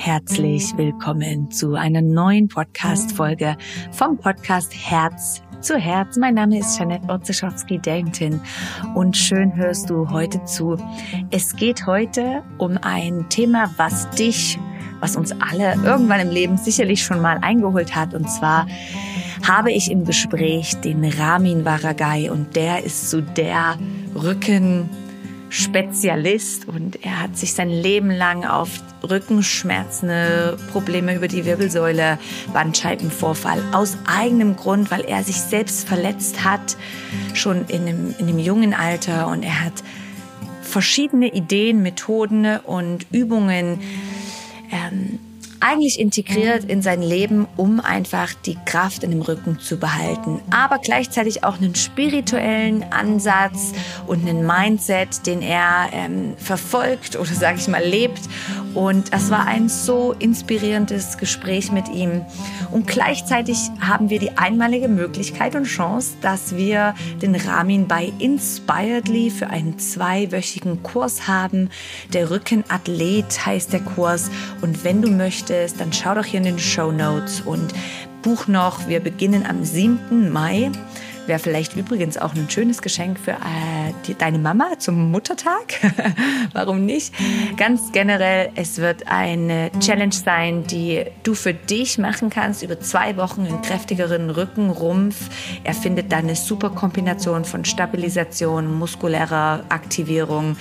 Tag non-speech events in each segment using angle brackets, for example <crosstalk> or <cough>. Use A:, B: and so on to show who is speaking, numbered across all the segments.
A: herzlich willkommen zu einer neuen Podcast-Folge vom Podcast Herz zu Herz. Mein Name ist Janette Otzeschowski-Darrington und schön hörst du heute zu. Es geht heute um ein Thema, was dich, was uns alle irgendwann im Leben sicherlich schon mal eingeholt hat und zwar habe ich im Gespräch den Ramin Varagai und der ist so der Rücken Spezialist und er hat sich sein Leben lang auf Rückenschmerzen, Probleme über die Wirbelsäule, Bandscheibenvorfall aus eigenem Grund, weil er sich selbst verletzt hat, schon in einem, in einem jungen Alter. Und er hat verschiedene Ideen, Methoden und Übungen ähm, eigentlich integriert in sein Leben, um einfach die Kraft in dem Rücken zu behalten. Aber gleichzeitig auch einen spirituellen Ansatz und einen Mindset, den er ähm, verfolgt oder sage ich mal lebt. Und das war ein so inspirierendes Gespräch mit ihm. Und gleichzeitig haben wir die einmalige Möglichkeit und Chance, dass wir den Ramin bei Inspiredly für einen zweiwöchigen Kurs haben. Der Rückenathlet heißt der Kurs. Und wenn du möchtest, dann schau doch hier in den Show Notes und buch noch. Wir beginnen am 7. Mai. Wäre vielleicht übrigens auch ein schönes Geschenk für äh, die, deine Mama zum Muttertag. <laughs> Warum nicht? Ganz generell, es wird eine Challenge sein, die du für dich machen kannst über zwei Wochen einen kräftigeren Rücken, Rumpf. Er findet dann eine super Kombination von Stabilisation, muskulärer Aktivierung,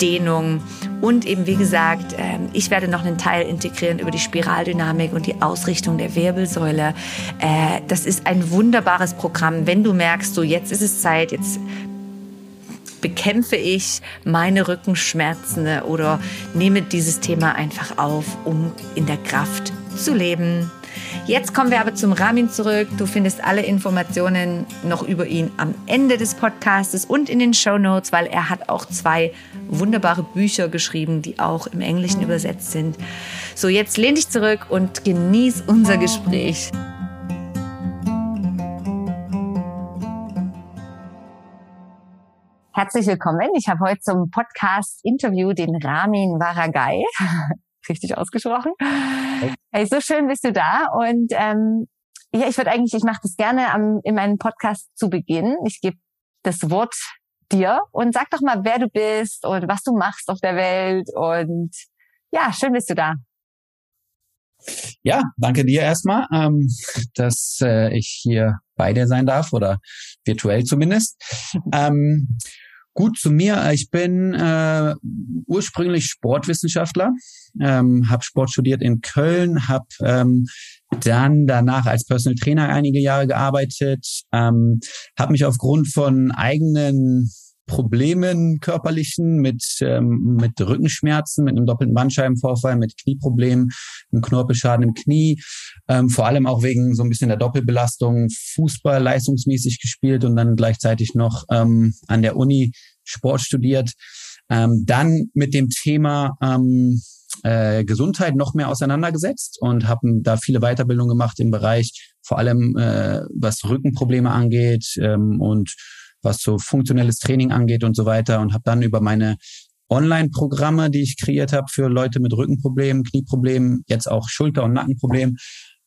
A: Dehnung und eben, wie gesagt, ähm, ich werde noch einen Teil integrieren über die Spiraldynamik und die Ausrichtung der Wirbelsäule. Äh, das ist ein wunderbares Programm, wenn du merkst, so jetzt ist es Zeit, jetzt bekämpfe ich meine Rückenschmerzen oder nehme dieses Thema einfach auf, um in der Kraft zu leben. Jetzt kommen wir aber zum Ramin zurück. Du findest alle Informationen noch über ihn am Ende des Podcastes und in den Show Notes, weil er hat auch zwei wunderbare Bücher geschrieben, die auch im Englischen übersetzt sind. So, jetzt lehn dich zurück und genieß unser Gespräch. Herzlich willkommen. Ich habe heute zum Podcast-Interview den Ramin Varagai <laughs> richtig ausgesprochen. Hey, so schön bist du da. Und ähm, ja, ich würde eigentlich, ich mache das gerne am, in meinem Podcast zu Beginn. Ich gebe das Wort dir und sag doch mal, wer du bist und was du machst auf der Welt. Und ja, schön bist du da.
B: Ja, danke dir erstmal, ähm, dass äh, ich hier bei dir sein darf oder virtuell zumindest. <laughs> ähm, Gut zu mir. Ich bin äh, ursprünglich Sportwissenschaftler, ähm, habe Sport studiert in Köln, habe ähm, dann danach als Personal Trainer einige Jahre gearbeitet, ähm, habe mich aufgrund von eigenen Problemen körperlichen mit ähm, mit Rückenschmerzen, mit einem doppelten Bandscheibenvorfall, mit Knieproblemen, einem Knorpelschaden im Knie, ähm, vor allem auch wegen so ein bisschen der Doppelbelastung Fußball leistungsmäßig gespielt und dann gleichzeitig noch ähm, an der Uni Sport studiert. Ähm, dann mit dem Thema ähm, äh, Gesundheit noch mehr auseinandergesetzt und habe da viele Weiterbildungen gemacht im Bereich, vor allem äh, was Rückenprobleme angeht ähm, und was so funktionelles Training angeht und so weiter und habe dann über meine Online-Programme, die ich kreiert habe für Leute mit Rückenproblemen, Knieproblemen, jetzt auch Schulter- und Nackenproblemen,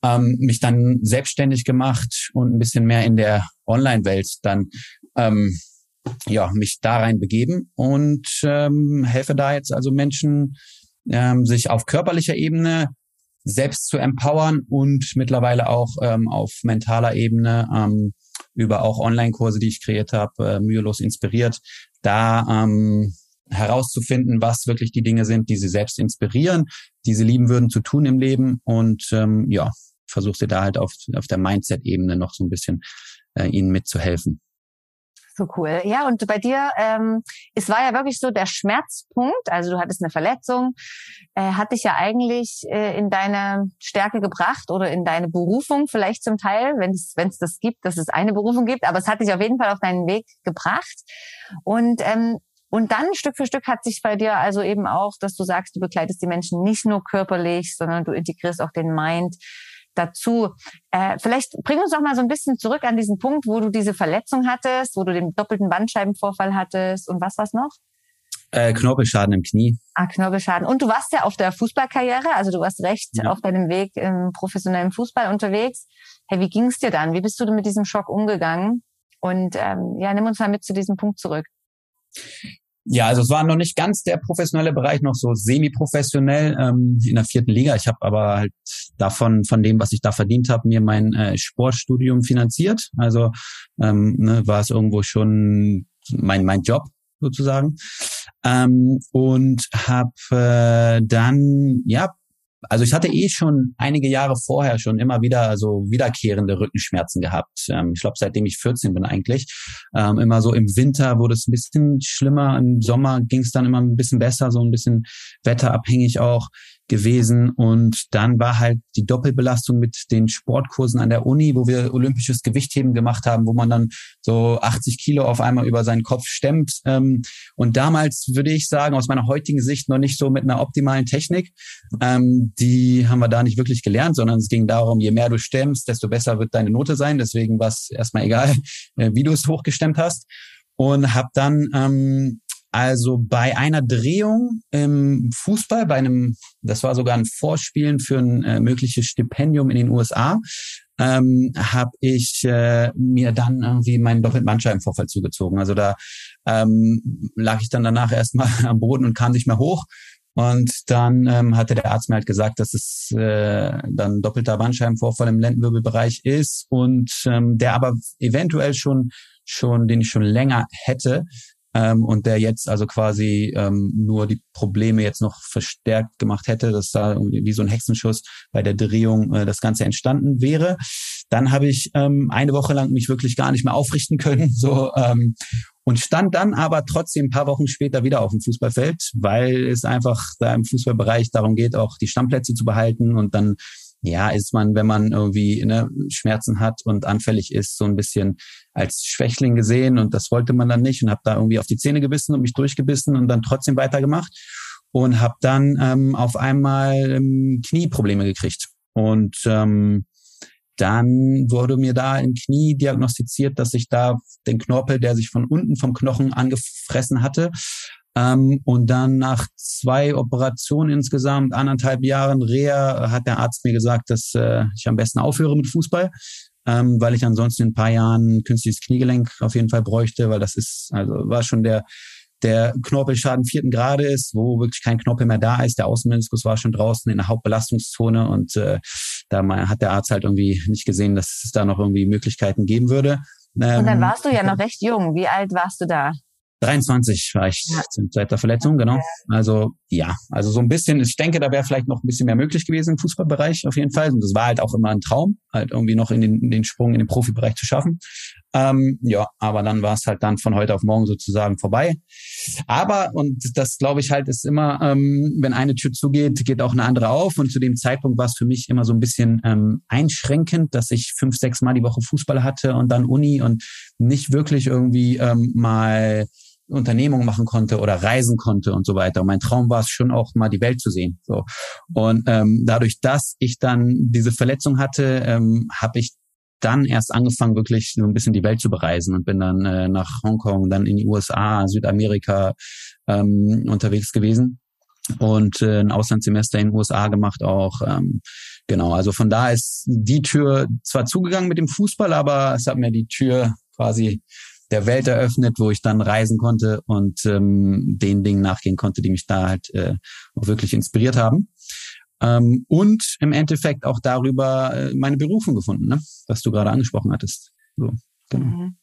B: ähm, mich dann selbstständig gemacht und ein bisschen mehr in der Online-Welt dann ähm, ja mich da rein begeben und ähm, helfe da jetzt also Menschen ähm, sich auf körperlicher Ebene selbst zu empowern und mittlerweile auch ähm, auf mentaler Ebene ähm, über auch Online-Kurse, die ich kreiert habe, äh, mühelos inspiriert, da ähm, herauszufinden, was wirklich die Dinge sind, die sie selbst inspirieren, die sie lieben würden zu tun im Leben und ähm, ja, versuche sie da halt auf, auf der Mindset-Ebene noch so ein bisschen äh, ihnen mitzuhelfen.
A: So cool. Ja, und bei dir, ähm, es war ja wirklich so der Schmerzpunkt, also du hattest eine Verletzung, äh, hat dich ja eigentlich äh, in deine Stärke gebracht oder in deine Berufung vielleicht zum Teil, wenn es wenn es das gibt, dass es eine Berufung gibt, aber es hat dich auf jeden Fall auf deinen Weg gebracht. Und ähm, und dann Stück für Stück hat sich bei dir also eben auch, dass du sagst, du begleitest die Menschen nicht nur körperlich, sondern du integrierst auch den Mind dazu. Äh, vielleicht bring uns doch mal so ein bisschen zurück an diesen Punkt, wo du diese Verletzung hattest, wo du den doppelten Bandscheibenvorfall hattest und was war's noch?
B: Äh, Knorpelschaden im Knie.
A: Ah, Knorpelschaden. Und du warst ja auf der Fußballkarriere, also du warst recht ja. auf deinem Weg im professionellen Fußball unterwegs. Hey, wie ging es dir dann? Wie bist du denn mit diesem Schock umgegangen? Und ähm, ja, nimm uns mal mit zu diesem Punkt zurück.
B: Ja, also es war noch nicht ganz der professionelle Bereich, noch so semi-professionell ähm, in der vierten Liga. Ich habe aber halt davon, von dem, was ich da verdient habe, mir mein äh, Sportstudium finanziert. Also ähm, ne, war es irgendwo schon mein mein Job sozusagen. Ähm, und habe äh, dann ja also ich hatte eh schon einige Jahre vorher schon immer wieder so wiederkehrende Rückenschmerzen gehabt. Ähm, ich glaube, seitdem ich 14 bin eigentlich. Ähm, immer so im Winter wurde es ein bisschen schlimmer, im Sommer ging es dann immer ein bisschen besser, so ein bisschen wetterabhängig auch gewesen. Und dann war halt die Doppelbelastung mit den Sportkursen an der Uni, wo wir olympisches Gewichtheben gemacht haben, wo man dann so 80 Kilo auf einmal über seinen Kopf stemmt. Ähm, und damals würde ich sagen, aus meiner heutigen Sicht noch nicht so mit einer optimalen Technik. Ähm, die haben wir da nicht wirklich gelernt, sondern es ging darum, je mehr du stemmst, desto besser wird deine Note sein. Deswegen war es erstmal egal, <laughs> äh, wie du es hochgestemmt hast und habe dann ähm, also bei einer Drehung im Fußball, bei einem, das war sogar ein Vorspielen für ein äh, mögliches Stipendium in den USA, ähm, habe ich äh, mir dann irgendwie meinen doppelten Bandscheibenvorfall zugezogen. Also da ähm, lag ich dann danach erstmal <laughs> am Boden und kam nicht mehr hoch. Und dann ähm, hatte der Arzt mir halt gesagt, dass es äh, dann doppelter Bandscheibenvorfall im Lendenwirbelbereich ist und ähm, der aber eventuell schon schon, den ich schon länger hätte, ähm, und der jetzt also quasi ähm, nur die Probleme jetzt noch verstärkt gemacht hätte, dass da wie so ein Hexenschuss bei der Drehung äh, das Ganze entstanden wäre. Dann habe ich ähm, eine Woche lang mich wirklich gar nicht mehr aufrichten können, <laughs> so ähm, und stand dann aber trotzdem ein paar Wochen später wieder auf dem Fußballfeld, weil es einfach da im Fußballbereich darum geht, auch die Stammplätze zu behalten und dann ja, ist man, wenn man irgendwie ne, Schmerzen hat und anfällig ist, so ein bisschen als Schwächling gesehen und das wollte man dann nicht und habe da irgendwie auf die Zähne gebissen und mich durchgebissen und dann trotzdem weitergemacht und habe dann ähm, auf einmal ähm, Knieprobleme gekriegt. Und ähm, dann wurde mir da im Knie diagnostiziert, dass ich da den Knorpel, der sich von unten vom Knochen angefressen hatte, ähm, und dann nach zwei Operationen insgesamt, anderthalb Jahren Reha, hat der Arzt mir gesagt, dass äh, ich am besten aufhöre mit Fußball, ähm, weil ich ansonsten in ein paar Jahren künstliches Kniegelenk auf jeden Fall bräuchte, weil das ist, also war schon der der Knorpelschaden vierten Grade ist, wo wirklich kein Knorpel mehr da ist. Der Außenmeniskus war schon draußen in der Hauptbelastungszone und äh, da hat der Arzt halt irgendwie nicht gesehen, dass es da noch irgendwie Möglichkeiten geben würde.
A: Ähm, und dann ähm, warst du ja noch recht jung. Wie alt warst du da?
B: 23 war ich ja. seit der Verletzung, genau. Also ja, also so ein bisschen, ich denke, da wäre vielleicht noch ein bisschen mehr möglich gewesen im Fußballbereich auf jeden Fall. Und das war halt auch immer ein Traum, halt irgendwie noch in den, in den Sprung in den Profibereich zu schaffen. Ähm, ja, aber dann war es halt dann von heute auf morgen sozusagen vorbei. Aber, und das glaube ich halt, ist immer, ähm, wenn eine Tür zugeht, geht auch eine andere auf. Und zu dem Zeitpunkt war es für mich immer so ein bisschen ähm, einschränkend, dass ich fünf, sechs Mal die Woche Fußball hatte und dann Uni und nicht wirklich irgendwie ähm, mal Unternehmungen machen konnte oder reisen konnte und so weiter. Und mein Traum war es schon auch mal die Welt zu sehen. So und ähm, dadurch, dass ich dann diese Verletzung hatte, ähm, habe ich dann erst angefangen, wirklich so ein bisschen die Welt zu bereisen und bin dann äh, nach Hongkong, dann in die USA, Südamerika ähm, unterwegs gewesen und äh, ein Auslandssemester in den USA gemacht auch. Ähm, genau, also von da ist die Tür zwar zugegangen mit dem Fußball, aber es hat mir die Tür quasi der Welt eröffnet, wo ich dann reisen konnte und ähm, den Dingen nachgehen konnte, die mich da halt äh, auch wirklich inspiriert haben. Ähm, und im Endeffekt auch darüber äh, meine Berufung gefunden, ne? was du gerade angesprochen hattest. So,
A: genau. Mhm.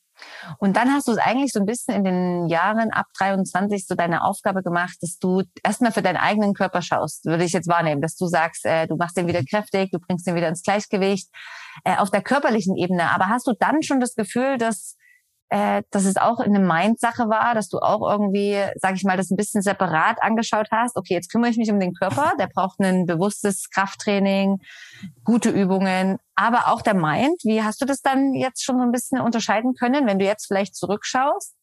A: Und dann hast du es eigentlich so ein bisschen in den Jahren ab 23 so deine Aufgabe gemacht, dass du erstmal für deinen eigenen Körper schaust, würde ich jetzt wahrnehmen, dass du sagst, äh, du machst den wieder kräftig, du bringst den wieder ins Gleichgewicht äh, auf der körperlichen Ebene. Aber hast du dann schon das Gefühl, dass äh, dass es auch eine Mind-Sache war, dass du auch irgendwie, sag ich mal, das ein bisschen separat angeschaut hast. Okay, jetzt kümmere ich mich um den Körper, der braucht ein bewusstes Krafttraining, gute Übungen, aber auch der Mind. Wie hast du das dann jetzt schon so ein bisschen unterscheiden können, wenn du jetzt vielleicht zurückschaust?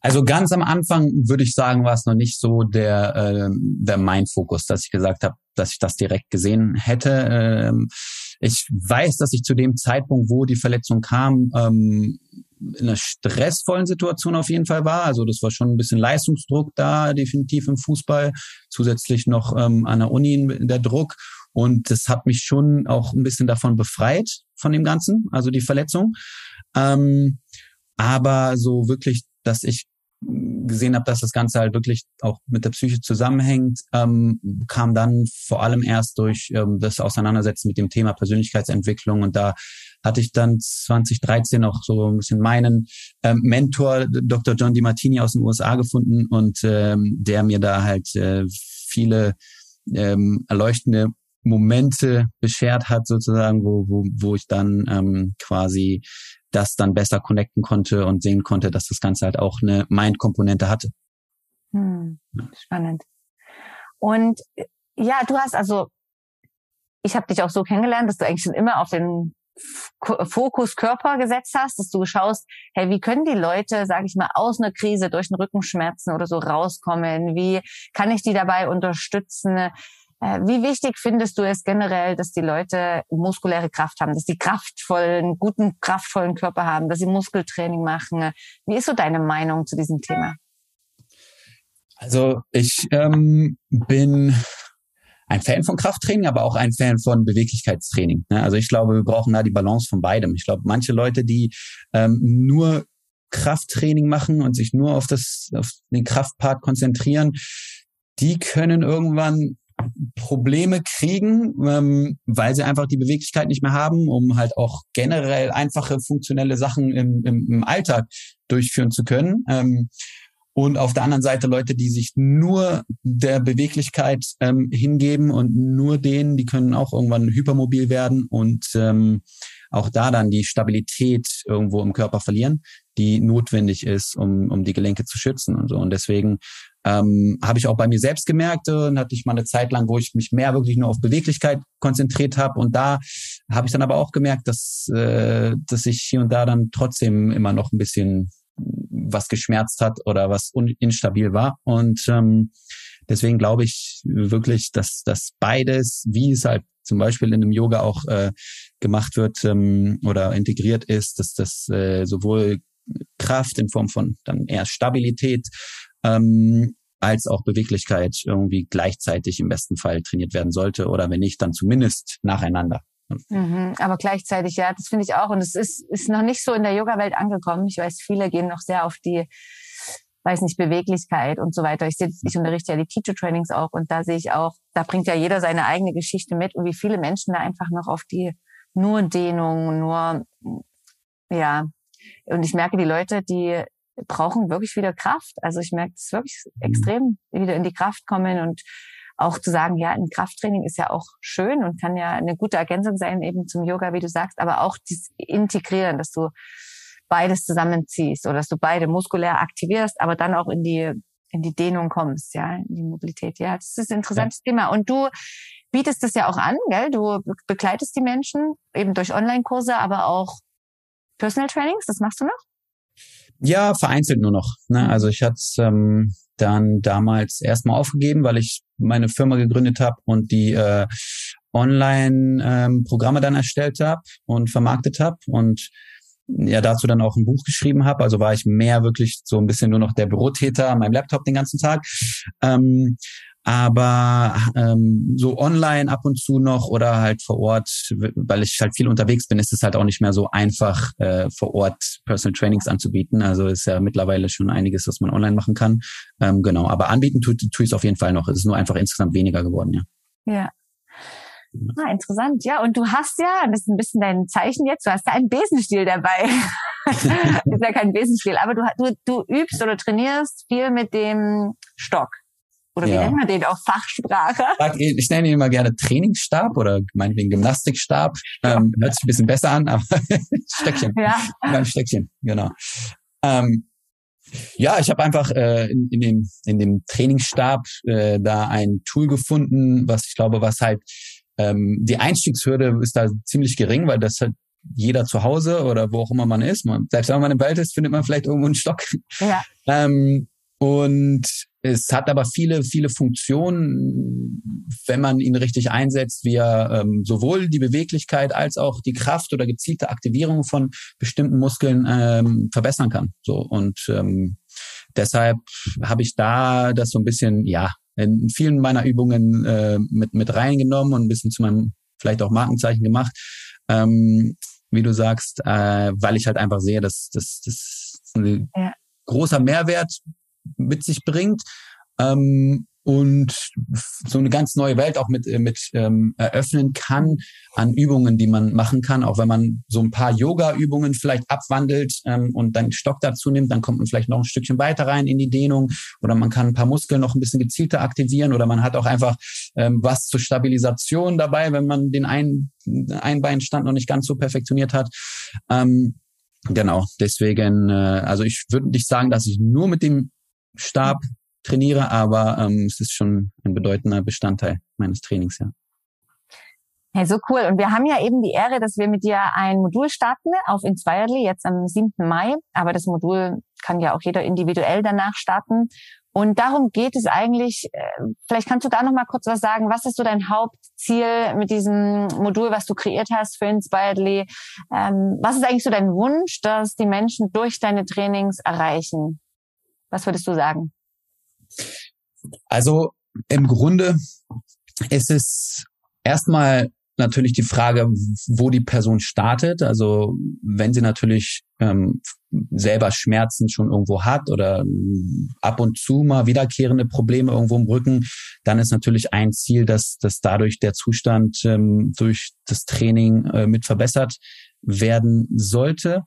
B: Also ganz am Anfang würde ich sagen, war es noch nicht so der, äh, der Mind-Fokus, dass ich gesagt habe, dass ich das direkt gesehen hätte. Ähm, ich weiß, dass ich zu dem Zeitpunkt, wo die Verletzung kam, ähm, in einer stressvollen Situation auf jeden Fall war. Also das war schon ein bisschen Leistungsdruck da, definitiv im Fußball. Zusätzlich noch ähm, an der Uni der Druck. Und das hat mich schon auch ein bisschen davon befreit, von dem Ganzen, also die Verletzung. Ähm, aber so wirklich, dass ich gesehen habe, dass das Ganze halt wirklich auch mit der Psyche zusammenhängt, ähm, kam dann vor allem erst durch ähm, das Auseinandersetzen mit dem Thema Persönlichkeitsentwicklung und da hatte ich dann 2013 auch so ein bisschen meinen ähm, Mentor, Dr. John DiMartini aus den USA gefunden und ähm, der mir da halt äh, viele ähm, erleuchtende Momente beschert hat, sozusagen, wo, wo, wo ich dann ähm, quasi das dann besser connecten konnte und sehen konnte, dass das Ganze halt auch eine Mind-Komponente hatte.
A: Hm, spannend. Und ja, du hast also, ich habe dich auch so kennengelernt, dass du eigentlich schon immer auf den Fokus Körper gesetzt hast, dass du schaust, hey, wie können die Leute, sage ich mal, aus einer Krise durch den Rückenschmerzen oder so rauskommen? Wie kann ich die dabei unterstützen? Äh, wie wichtig findest du es generell, dass die Leute muskuläre Kraft haben, dass die kraftvollen, guten, kraftvollen Körper haben, dass sie Muskeltraining machen? Wie ist so deine Meinung zu diesem Thema?
B: Also ich ähm, bin ein Fan von Krafttraining, aber auch ein Fan von Beweglichkeitstraining. Ne? Also ich glaube, wir brauchen da die Balance von beidem. Ich glaube, manche Leute, die ähm, nur Krafttraining machen und sich nur auf das, auf den Kraftpart konzentrieren, die können irgendwann Probleme kriegen, ähm, weil sie einfach die Beweglichkeit nicht mehr haben, um halt auch generell einfache funktionelle Sachen im, im, im Alltag durchführen zu können. Ähm, und auf der anderen Seite Leute, die sich nur der Beweglichkeit ähm, hingeben und nur denen, die können auch irgendwann hypermobil werden und ähm, auch da dann die Stabilität irgendwo im Körper verlieren, die notwendig ist, um, um die Gelenke zu schützen und so. Und deswegen ähm, habe ich auch bei mir selbst gemerkt äh, und hatte ich mal eine Zeit lang, wo ich mich mehr wirklich nur auf Beweglichkeit konzentriert habe. Und da habe ich dann aber auch gemerkt, dass, äh, dass ich hier und da dann trotzdem immer noch ein bisschen was geschmerzt hat oder was instabil war. Und ähm, deswegen glaube ich wirklich, dass dass beides, wie es halt zum Beispiel in einem Yoga auch äh, gemacht wird ähm, oder integriert ist, dass das äh, sowohl Kraft in Form von dann eher Stabilität ähm, als auch Beweglichkeit irgendwie gleichzeitig im besten Fall trainiert werden sollte oder wenn nicht, dann zumindest nacheinander.
A: Mhm, aber gleichzeitig, ja, das finde ich auch. Und es ist, ist noch nicht so in der Yoga-Welt angekommen. Ich weiß, viele gehen noch sehr auf die, weiß nicht, Beweglichkeit und so weiter. Ich, sehe, ich unterrichte ja die Teacher-Trainings auch und da sehe ich auch, da bringt ja jeder seine eigene Geschichte mit und wie viele Menschen da einfach noch auf die nur Dehnung, nur, ja. Und ich merke, die Leute, die brauchen wirklich wieder Kraft. Also ich merke es wirklich mhm. extrem, wieder in die Kraft kommen und auch zu sagen, ja, ein Krafttraining ist ja auch schön und kann ja eine gute Ergänzung sein eben zum Yoga, wie du sagst, aber auch das Integrieren, dass du beides zusammenziehst oder dass du beide muskulär aktivierst, aber dann auch in die in die Dehnung kommst, ja, in die Mobilität. Ja, das ist ein interessantes ja. Thema. Und du bietest das ja auch an, gell? Du begleitest die Menschen eben durch Online-Kurse, aber auch Personal Trainings. Das machst du noch?
B: Ja, vereinzelt nur noch. Ne? Also ich hatte ähm, dann damals erstmal aufgegeben, weil ich meine Firma gegründet habe und die äh, Online-Programme ähm, dann erstellt habe und vermarktet habe und ja dazu dann auch ein Buch geschrieben habe. Also war ich mehr wirklich so ein bisschen nur noch der Bürotäter an meinem Laptop den ganzen Tag. Ähm, aber ähm, so online ab und zu noch oder halt vor Ort, weil ich halt viel unterwegs bin, ist es halt auch nicht mehr so einfach, äh, vor Ort Personal Trainings anzubieten. Also ist ja mittlerweile schon einiges, was man online machen kann. Ähm, genau, aber anbieten tue tu ich es auf jeden Fall noch. Es ist nur einfach insgesamt weniger geworden, ja.
A: Ja. Ah, interessant. Ja, und du hast ja, das ist ein bisschen dein Zeichen jetzt, du hast ja einen Besenstiel dabei. <laughs> ist ja kein Besenstiel, aber du, du, du übst oder trainierst viel mit dem Stock. Oder wie ja. nennt man den auf Fachsprache?
B: Ich nenne ihn immer gerne Trainingsstab oder meinetwegen Gymnastikstab. Ähm, hört sich ein bisschen besser an, aber <laughs> Stöckchen. Ja. Ein Stöckchen, genau. Ähm, ja, ich habe einfach äh, in, in, dem, in dem Trainingsstab äh, da ein Tool gefunden, was ich glaube, was halt ähm, die Einstiegshürde ist da ziemlich gering, weil das halt jeder zu Hause oder wo auch immer man ist. Man, selbst wenn man im Wald ist, findet man vielleicht irgendwo einen Stock. Ja. Ähm, und es hat aber viele, viele Funktionen, wenn man ihn richtig einsetzt, wie er ähm, sowohl die Beweglichkeit als auch die Kraft oder gezielte Aktivierung von bestimmten Muskeln ähm, verbessern kann. So und ähm, deshalb habe ich da das so ein bisschen, ja, in vielen meiner Übungen äh, mit mit reingenommen und ein bisschen zu meinem vielleicht auch Markenzeichen gemacht. Ähm, wie du sagst, äh, weil ich halt einfach sehe, dass das, das ein ja. großer Mehrwert mit sich bringt. Ähm, und so eine ganz neue Welt auch mit, äh, mit ähm, eröffnen kann an Übungen, die man machen kann. Auch wenn man so ein paar Yoga-Übungen vielleicht abwandelt ähm, und dann Stock dazu nimmt, dann kommt man vielleicht noch ein Stückchen weiter rein in die Dehnung oder man kann ein paar Muskeln noch ein bisschen gezielter aktivieren oder man hat auch einfach ähm, was zur Stabilisation dabei, wenn man den ein Einbeinstand noch nicht ganz so perfektioniert hat. Ähm, genau, deswegen, äh, also ich würde nicht sagen, dass ich nur mit dem Stab trainiere, aber ähm, es ist schon ein bedeutender Bestandteil meines Trainings, ja.
A: Hey, so cool. Und wir haben ja eben die Ehre, dass wir mit dir ein Modul starten auf Inspiredly, jetzt am 7. Mai. Aber das Modul kann ja auch jeder individuell danach starten. Und darum geht es eigentlich. Äh, vielleicht kannst du da noch mal kurz was sagen. Was ist so dein Hauptziel mit diesem Modul, was du kreiert hast für Inspiredly? Ähm, was ist eigentlich so dein Wunsch, dass die Menschen durch deine Trainings erreichen? Was würdest du sagen?
B: Also im Grunde ist es erstmal natürlich die Frage, wo die Person startet. Also wenn sie natürlich ähm, selber Schmerzen schon irgendwo hat oder ähm, ab und zu mal wiederkehrende Probleme irgendwo im Rücken, dann ist natürlich ein Ziel, dass, dass dadurch der Zustand ähm, durch das Training äh, mit verbessert werden sollte.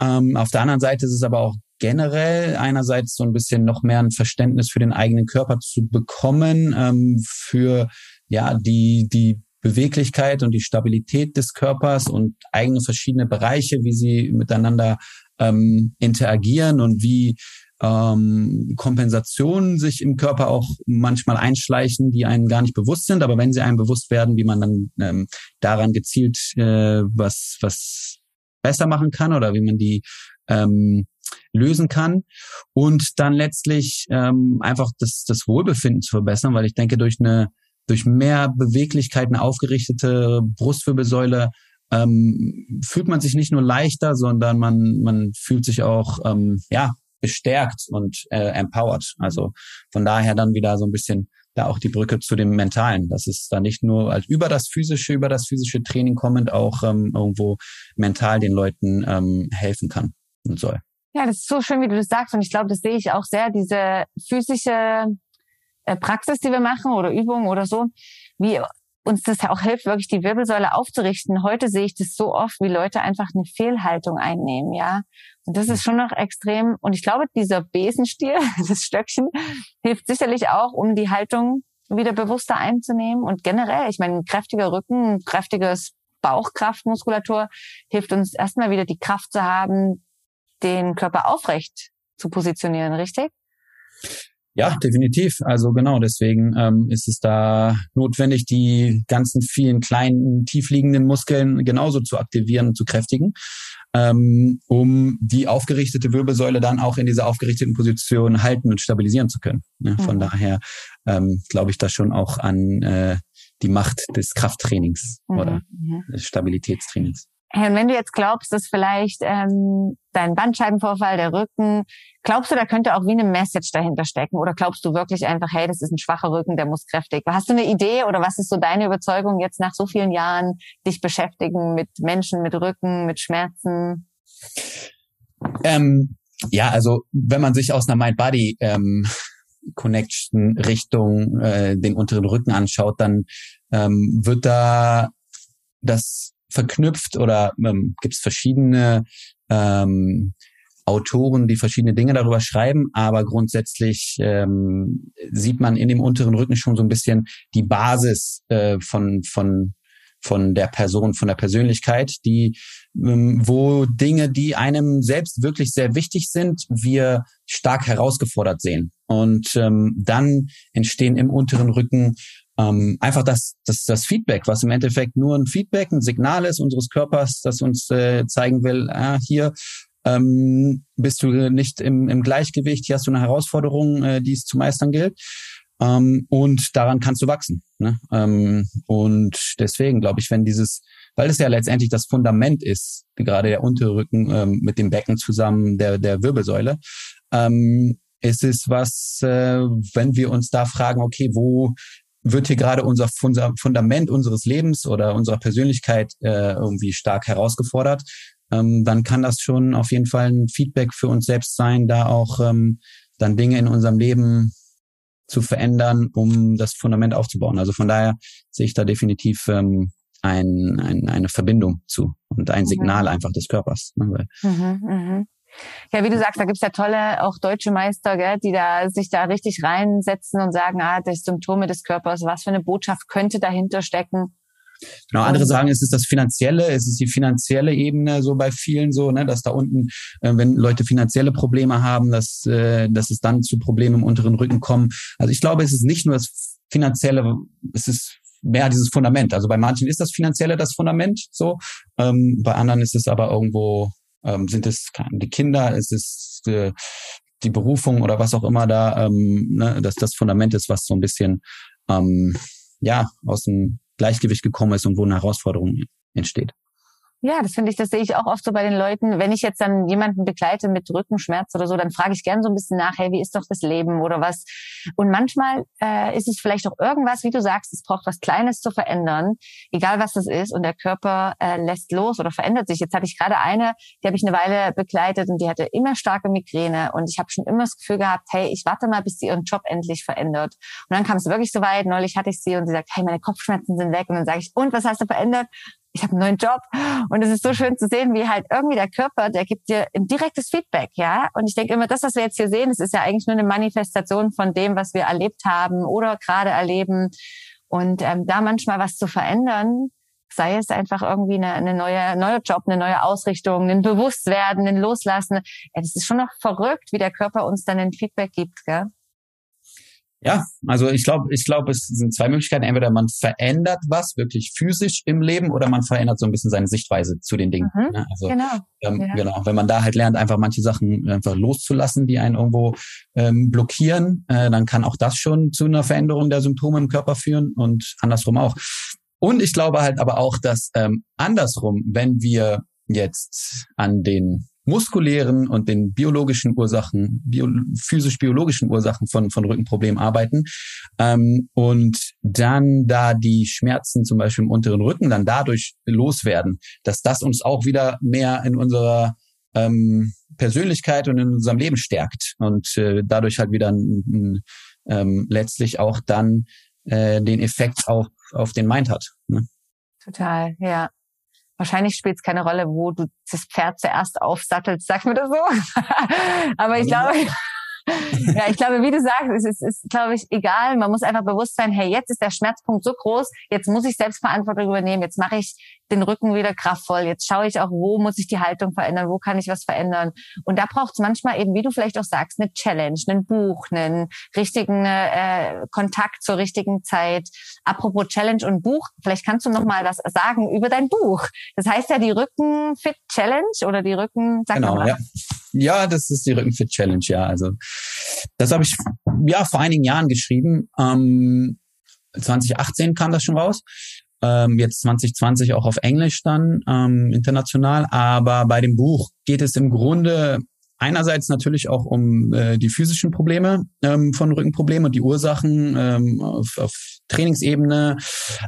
B: Ähm, auf der anderen Seite ist es aber auch generell einerseits so ein bisschen noch mehr ein Verständnis für den eigenen Körper zu bekommen, ähm, für ja die die Beweglichkeit und die Stabilität des Körpers und eigene verschiedene Bereiche, wie sie miteinander ähm, interagieren und wie ähm, Kompensationen sich im Körper auch manchmal einschleichen, die einem gar nicht bewusst sind, aber wenn sie einem bewusst werden, wie man dann ähm, daran gezielt äh, was was besser machen kann oder wie man die ähm, lösen kann und dann letztlich ähm, einfach das, das Wohlbefinden zu verbessern, weil ich denke, durch eine durch mehr Beweglichkeit, eine aufgerichtete Brustwirbelsäule ähm, fühlt man sich nicht nur leichter, sondern man man fühlt sich auch ähm, ja bestärkt und äh, empowered. Also von daher dann wieder so ein bisschen da auch die Brücke zu dem Mentalen, dass es da nicht nur als über das physische, über das physische Training kommend auch ähm, irgendwo mental den Leuten ähm, helfen kann und soll.
A: Ja, das ist so schön, wie du das sagst. Und ich glaube, das sehe ich auch sehr, diese physische äh, Praxis, die wir machen oder Übungen oder so, wie uns das auch hilft, wirklich die Wirbelsäule aufzurichten. Heute sehe ich das so oft, wie Leute einfach eine Fehlhaltung einnehmen, ja. Und das ist schon noch extrem. Und ich glaube, dieser Besenstiel, <laughs> das Stöckchen, hilft sicherlich auch, um die Haltung wieder bewusster einzunehmen. Und generell, ich meine, ein kräftiger Rücken, ein kräftiges Bauchkraftmuskulatur hilft uns erstmal wieder die Kraft zu haben, den Körper aufrecht zu positionieren, richtig?
B: Ja, definitiv. Also genau, deswegen ähm, ist es da notwendig, die ganzen vielen kleinen, tiefliegenden Muskeln genauso zu aktivieren und zu kräftigen, ähm, um die aufgerichtete Wirbelsäule dann auch in dieser aufgerichteten Position halten und stabilisieren zu können. Ne? Von mhm. daher ähm, glaube ich da schon auch an äh, die Macht des Krafttrainings mhm. oder des Stabilitätstrainings.
A: Hey, und wenn du jetzt glaubst, dass vielleicht ähm, dein Bandscheibenvorfall, der Rücken, glaubst du, da könnte auch wie eine Message dahinter stecken? Oder glaubst du wirklich einfach, hey, das ist ein schwacher Rücken, der muss kräftig? Hast du eine Idee oder was ist so deine Überzeugung jetzt nach so vielen Jahren, dich beschäftigen mit Menschen, mit Rücken, mit Schmerzen?
B: Ähm, ja, also wenn man sich aus einer Mind-Body ähm, Connection Richtung äh, den unteren Rücken anschaut, dann ähm, wird da das verknüpft oder ähm, gibt es verschiedene ähm, Autoren, die verschiedene Dinge darüber schreiben, aber grundsätzlich ähm, sieht man in dem unteren Rücken schon so ein bisschen die Basis äh, von von von der Person, von der Persönlichkeit, die ähm, wo Dinge, die einem selbst wirklich sehr wichtig sind, wir stark herausgefordert sehen. Und ähm, dann entstehen im unteren Rücken ähm, einfach das, das, das Feedback, was im Endeffekt nur ein Feedback, ein Signal ist unseres Körpers, das uns äh, zeigen will, ah, hier ähm, bist du nicht im, im Gleichgewicht, hier hast du eine Herausforderung, äh, die es zu meistern gilt. Ähm, und daran kannst du wachsen. Ne? Ähm, und deswegen glaube ich, wenn dieses, weil es ja letztendlich das Fundament ist, gerade der Unterrücken ähm, mit dem Becken zusammen der, der Wirbelsäule, ähm, ist es was, äh, wenn wir uns da fragen, okay, wo wird hier gerade unser Fundament unseres Lebens oder unserer Persönlichkeit äh, irgendwie stark herausgefordert, ähm, dann kann das schon auf jeden Fall ein Feedback für uns selbst sein, da auch ähm, dann Dinge in unserem Leben zu verändern, um das Fundament aufzubauen. Also von daher sehe ich da definitiv ähm, ein, ein, eine Verbindung zu und ein mhm. Signal einfach des Körpers. Ne? Mhm,
A: mh. Ja, wie du sagst, da gibt's ja tolle auch deutsche Meister, gell, die da sich da richtig reinsetzen und sagen, ah, das Symptome des Körpers, was für eine Botschaft könnte dahinter stecken.
B: Genau, andere sagen, es ist das Finanzielle, es ist die finanzielle Ebene so bei vielen so, ne, dass da unten, äh, wenn Leute finanzielle Probleme haben, dass, äh, dass es dann zu Problemen im unteren Rücken kommen. Also ich glaube, es ist nicht nur das Finanzielle, es ist mehr dieses Fundament. Also bei manchen ist das Finanzielle das Fundament so, ähm, bei anderen ist es aber irgendwo ähm, sind es die Kinder? Ist es äh, die Berufung oder was auch immer da, ähm, ne, dass das Fundament ist, was so ein bisschen ähm, ja aus dem Gleichgewicht gekommen ist und wo eine Herausforderung entsteht.
A: Ja, das finde ich, das sehe ich auch oft so bei den Leuten. Wenn ich jetzt dann jemanden begleite mit Rückenschmerz oder so, dann frage ich gern so ein bisschen nach, hey, wie ist doch das Leben oder was? Und manchmal äh, ist es vielleicht auch irgendwas, wie du sagst, es braucht was Kleines zu verändern, egal was das ist, und der Körper äh, lässt los oder verändert sich. Jetzt hatte ich gerade eine, die habe ich eine Weile begleitet und die hatte immer starke Migräne und ich habe schon immer das Gefühl gehabt, hey, ich warte mal, bis sie ihren Job endlich verändert. Und dann kam es wirklich so weit, neulich hatte ich sie und sie sagt, hey, meine Kopfschmerzen sind weg. Und dann sage ich, und was hast du verändert? Ich habe einen neuen Job. Und es ist so schön zu sehen, wie halt irgendwie der Körper, der gibt dir ein direktes Feedback, ja. Und ich denke immer, das, was wir jetzt hier sehen, das ist ja eigentlich nur eine Manifestation von dem, was wir erlebt haben oder gerade erleben. Und ähm, da manchmal was zu verändern, sei es einfach irgendwie eine, eine neue, neue Job, eine neue Ausrichtung, ein Bewusstwerden, ein Loslassen. Das ist schon noch verrückt, wie der Körper uns dann ein Feedback gibt, gell?
B: Ja, also ich glaube, ich glaube, es sind zwei Möglichkeiten. Entweder man verändert was wirklich physisch im Leben oder man verändert so ein bisschen seine Sichtweise zu den Dingen. Mhm,
A: ne? Also genau.
B: Ähm, ja. genau, wenn man da halt lernt, einfach manche Sachen einfach loszulassen, die einen irgendwo ähm, blockieren, äh, dann kann auch das schon zu einer Veränderung der Symptome im Körper führen und andersrum auch. Und ich glaube halt aber auch, dass ähm, andersrum, wenn wir jetzt an den muskulären und den biologischen Ursachen, bio, physisch-biologischen Ursachen von, von Rückenproblemen arbeiten ähm, und dann da die Schmerzen zum Beispiel im unteren Rücken dann dadurch loswerden, dass das uns auch wieder mehr in unserer ähm, Persönlichkeit und in unserem Leben stärkt und äh, dadurch halt wieder ein, ein, ähm, letztlich auch dann äh, den Effekt auch auf den Mind hat. Ne?
A: Total, ja. Wahrscheinlich spielt es keine Rolle, wo du das Pferd zuerst aufsattelst, sag mir das so. <laughs> Aber ich glaube, <laughs> ja, ich glaube, wie du sagst, es ist, ist, glaube ich, egal. Man muss einfach bewusst sein, hey, jetzt ist der Schmerzpunkt so groß, jetzt muss ich Selbstverantwortung übernehmen, jetzt mache ich den Rücken wieder kraftvoll, jetzt schaue ich auch, wo muss ich die Haltung verändern, wo kann ich was verändern. Und da braucht es manchmal eben, wie du vielleicht auch sagst, eine Challenge, ein Buch, einen richtigen äh, Kontakt zur richtigen Zeit. Apropos Challenge und Buch, vielleicht kannst du noch mal was sagen über dein Buch. Das heißt ja die Rückenfit Challenge oder die Rücken,
B: sag genau, mal. Ja. Ja, das ist die Rückenfit Challenge, ja. Also das habe ich ja vor einigen Jahren geschrieben. Ähm, 2018 kam das schon raus. Ähm, jetzt 2020 auch auf Englisch dann, ähm, international. Aber bei dem Buch geht es im Grunde einerseits natürlich auch um äh, die physischen Probleme ähm, von Rückenproblemen und die Ursachen ähm, auf, auf Trainingsebene,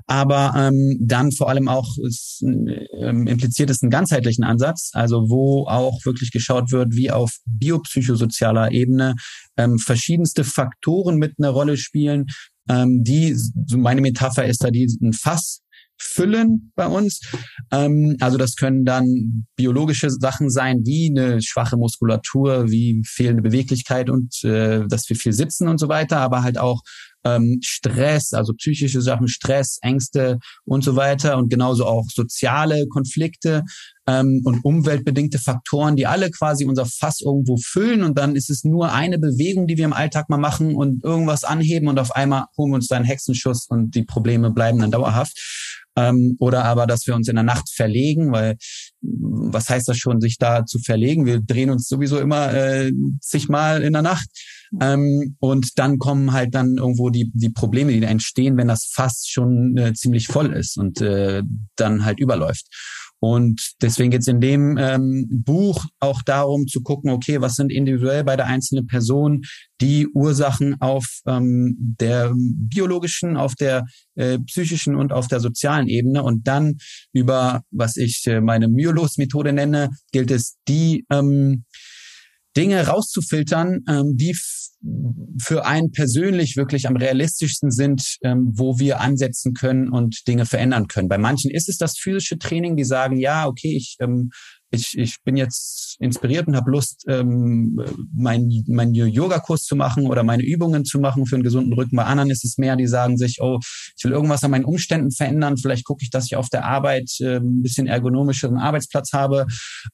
B: aber ähm, dann vor allem auch es, ähm, impliziert es einen ganzheitlichen Ansatz, also wo auch wirklich geschaut wird, wie auf biopsychosozialer Ebene ähm, verschiedenste Faktoren mit einer Rolle spielen, ähm, die, so meine Metapher ist da, die ein Fass füllen bei uns. Ähm, also das können dann biologische Sachen sein, wie eine schwache Muskulatur, wie fehlende Beweglichkeit und äh, dass wir viel sitzen und so weiter, aber halt auch ähm, Stress, also psychische Sachen, Stress, Ängste und so weiter und genauso auch soziale Konflikte ähm, und umweltbedingte Faktoren, die alle quasi unser Fass irgendwo füllen und dann ist es nur eine Bewegung, die wir im Alltag mal machen und irgendwas anheben und auf einmal holen wir uns da einen Hexenschuss und die Probleme bleiben dann dauerhaft ähm, oder aber, dass wir uns in der Nacht verlegen, weil was heißt das schon, sich da zu verlegen? Wir drehen uns sowieso immer äh, zigmal in der Nacht. Ähm, und dann kommen halt dann irgendwo die, die Probleme, die entstehen, wenn das Fass schon äh, ziemlich voll ist und äh, dann halt überläuft. Und deswegen geht es in dem ähm, Buch auch darum zu gucken, okay, was sind individuell bei der einzelnen Person die Ursachen auf ähm, der biologischen, auf der äh, psychischen und auf der sozialen Ebene. Und dann über, was ich äh, meine Myolos-Methode nenne, gilt es, die ähm, Dinge rauszufiltern, ähm, die für einen persönlich wirklich am realistischsten sind, ähm, wo wir ansetzen können und Dinge verändern können. Bei manchen ist es das physische Training, die sagen, ja, okay, ich ähm, ich, ich bin jetzt inspiriert und habe Lust, ähm, meinen mein Yoga-Kurs zu machen oder meine Übungen zu machen für einen gesunden Rücken. Bei anderen ist es mehr, die sagen sich, oh, ich will irgendwas an meinen Umständen verändern. Vielleicht gucke ich, dass ich auf der Arbeit äh, ein bisschen ergonomischeren Arbeitsplatz habe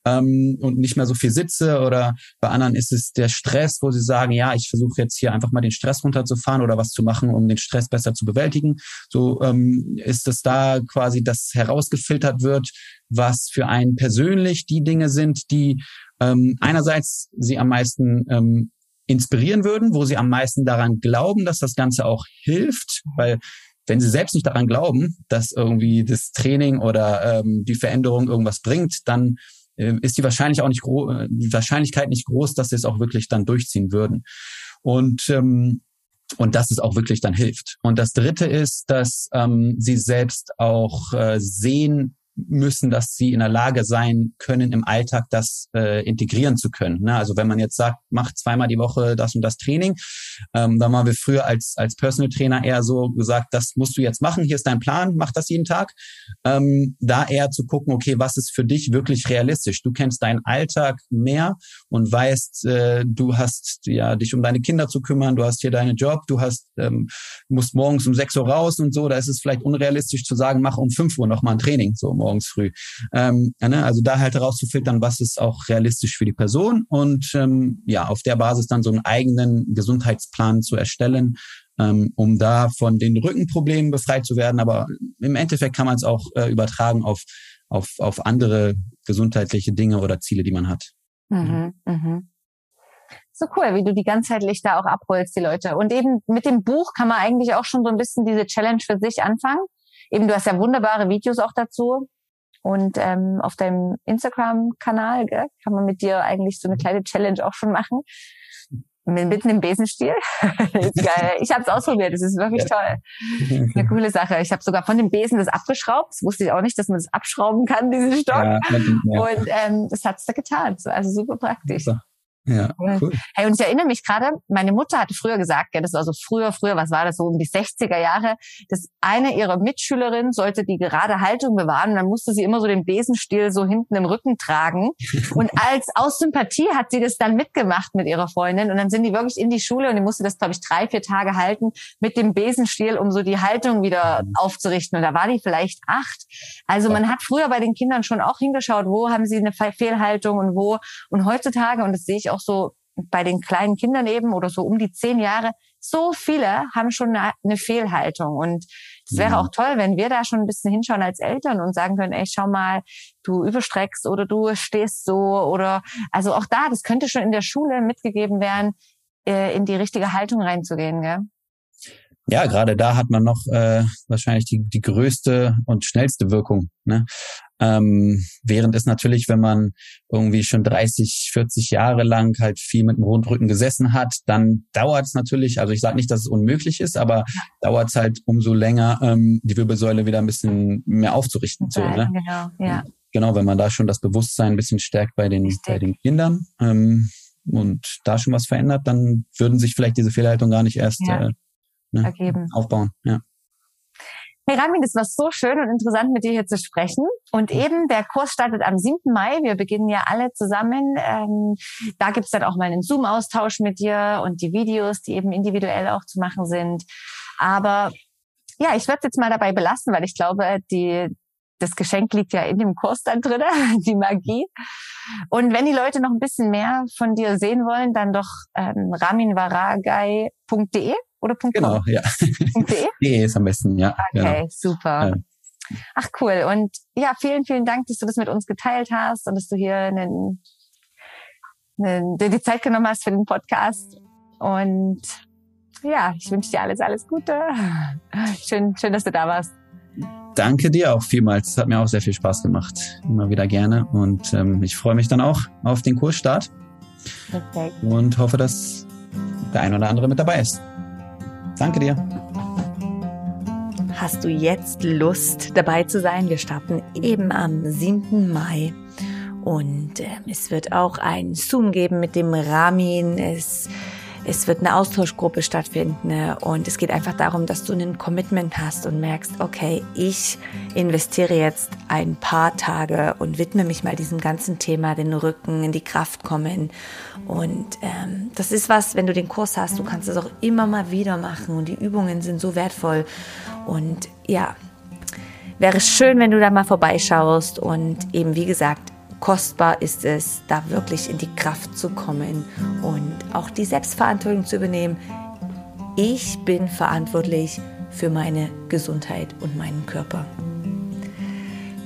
B: ähm, und nicht mehr so viel sitze. Oder bei anderen ist es der Stress, wo sie sagen, ja, ich versuche jetzt hier einfach mal den Stress runterzufahren oder was zu machen, um den Stress besser zu bewältigen. So ähm, ist es da quasi, dass herausgefiltert wird, was für einen persönlich die Dinge sind, die ähm, einerseits sie am meisten ähm, inspirieren würden, wo sie am meisten daran glauben, dass das Ganze auch hilft, weil wenn sie selbst nicht daran glauben, dass irgendwie das Training oder ähm, die Veränderung irgendwas bringt, dann äh, ist die wahrscheinlich auch nicht die Wahrscheinlichkeit nicht groß, dass sie es auch wirklich dann durchziehen würden. Und ähm, und dass es auch wirklich dann hilft. Und das Dritte ist, dass ähm, sie selbst auch äh, sehen, müssen, dass sie in der Lage sein können, im Alltag das äh, integrieren zu können. Ne? Also wenn man jetzt sagt, macht zweimal die Woche das und das Training, ähm, dann haben wir früher als, als Personal Trainer eher so gesagt, das musst du jetzt machen, hier ist dein Plan, mach das jeden Tag. Ähm, da eher zu gucken, okay, was ist für dich wirklich realistisch? Du kennst deinen Alltag mehr und weißt, äh, du hast ja dich um deine Kinder zu kümmern, du hast hier deinen Job, du hast ähm, musst morgens um sechs Uhr raus und so, da ist es vielleicht unrealistisch zu sagen, mach um fünf Uhr nochmal ein Training. So morgens früh. Ähm, ne? Also da halt herauszufiltern, was ist auch realistisch für die Person und ähm, ja, auf der Basis dann so einen eigenen Gesundheitsplan zu erstellen, ähm, um da von den Rückenproblemen befreit zu werden. Aber im Endeffekt kann man es auch äh, übertragen auf, auf, auf andere gesundheitliche Dinge oder Ziele, die man hat. Mhm,
A: mhm. So cool, wie du die ganzheitlich da auch abholst, die Leute. Und eben mit dem Buch kann man eigentlich auch schon so ein bisschen diese Challenge für sich anfangen. Eben, du hast ja wunderbare Videos auch dazu. Und ähm, auf deinem Instagram-Kanal kann man mit dir eigentlich so eine kleine Challenge auch schon machen. Mitten im Besenstiel. <laughs> Ich habe es ausprobiert. Das ist wirklich toll. Eine coole Sache. Ich habe sogar von dem Besen das abgeschraubt. Das wusste ich auch nicht, dass man das abschrauben kann, diesen Stock. Ja, ja. Und ähm, das hat's da getan. Also super praktisch. Super. Ja, cool. Hey, und ich erinnere mich gerade, meine Mutter hatte früher gesagt, ja, das war so früher, früher, was war das, so um die 60er Jahre, dass eine ihrer Mitschülerinnen sollte die gerade Haltung bewahren und dann musste sie immer so den Besenstiel so hinten im Rücken tragen. <laughs> Und als aus Sympathie hat sie das dann mitgemacht mit ihrer Freundin und dann sind die wirklich in die Schule und die musste das, glaube ich, drei, vier Tage halten mit dem Besenstiel, um so die Haltung wieder mhm. aufzurichten. Und da war die vielleicht acht. Also man hat früher bei den Kindern schon auch hingeschaut, wo haben sie eine Fehlhaltung und wo. Und heutzutage, und das sehe ich auch so bei den kleinen Kindern eben oder so um die zehn Jahre, so viele haben schon eine, Fehlhaltung. Und es wäre auch toll, wenn wir da schon ein bisschen hinschauen als Eltern und sagen können, ey, schau mal, du überstreckst oder du stehst so oder also auch da, das könnte schon in der Schule mitgegeben werden, äh, in die richtige Haltung reinzugehen, gell?
B: Ja, gerade da hat man noch äh, wahrscheinlich die, die größte und schnellste Wirkung. Ne? Ähm, während es natürlich, wenn man irgendwie schon 30, 40 Jahre lang halt viel mit dem Rundrücken gesessen hat, dann dauert es natürlich, also ich sage nicht, dass es unmöglich ist, aber dauert es halt umso länger, ähm, die Wirbelsäule wieder ein bisschen mehr aufzurichten. So, ne? Genau, ja. Genau, wenn man da schon das Bewusstsein ein bisschen stärkt bei den, bei den Kindern ähm, und da schon was verändert, dann würden sich vielleicht diese Fehlhaltung gar nicht erst ja. äh, ne, ergeben. Aufbauen, ja.
A: Hey Ramin, das war so schön und interessant, mit dir hier zu sprechen. Und eben, der Kurs startet am 7. Mai. Wir beginnen ja alle zusammen. Ähm, da gibt's dann auch mal einen Zoom-Austausch mit dir und die Videos, die eben individuell auch zu machen sind. Aber ja, ich werde jetzt mal dabei belassen, weil ich glaube, die, das Geschenk liegt ja in dem Kurs dann drin, <laughs> die Magie. Und wenn die Leute noch ein bisschen mehr von dir sehen wollen, dann doch ähm, raminvaragai.de oder .com?
B: Genau, ja. .de? <laughs> De ist am besten, ja.
A: Okay, ja. super. Ach cool. Und ja, vielen, vielen Dank, dass du das mit uns geteilt hast und dass du hier einen, einen, dir die Zeit genommen hast für den Podcast. Und ja, ich wünsche dir alles, alles Gute. Schön, schön, dass du da warst.
B: Danke dir auch vielmals. Es hat mir auch sehr viel Spaß gemacht. Immer wieder gerne. Und ähm, ich freue mich dann auch auf den Kursstart. Perfekt. Und hoffe, dass der ein oder andere mit dabei ist. Danke dir.
A: Hast du jetzt Lust dabei zu sein? Wir starten eben am 7. Mai. Und äh, es wird auch ein Zoom geben mit dem Ramin. Es es wird eine Austauschgruppe stattfinden ne? und es geht einfach darum, dass du ein Commitment hast und merkst, okay, ich investiere jetzt ein paar Tage und widme mich mal diesem ganzen Thema, den Rücken, in die Kraft kommen. Und ähm, das ist was, wenn du den Kurs hast, du kannst es auch immer mal wieder machen und die Übungen sind so wertvoll. Und ja, wäre schön, wenn du da mal vorbeischaust und eben, wie gesagt, kostbar ist es, da wirklich in die Kraft zu kommen und auch die Selbstverantwortung zu übernehmen. Ich bin verantwortlich für meine Gesundheit und meinen Körper.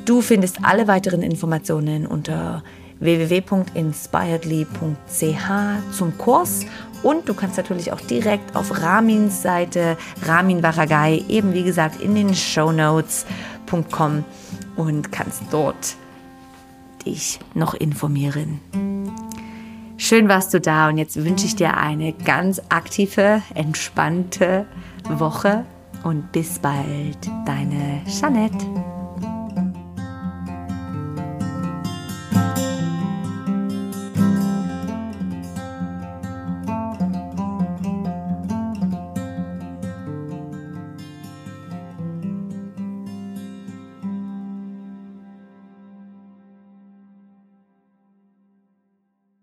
A: Du findest alle weiteren Informationen unter www.inspiredly.ch zum Kurs und du kannst natürlich auch direkt auf Ramins Seite, Ramin Varagai, eben wie gesagt in den Show Notes.com und kannst dort dich noch informieren. Schön warst du da und jetzt wünsche ich dir eine ganz aktive, entspannte Woche und bis bald, deine Jeanette.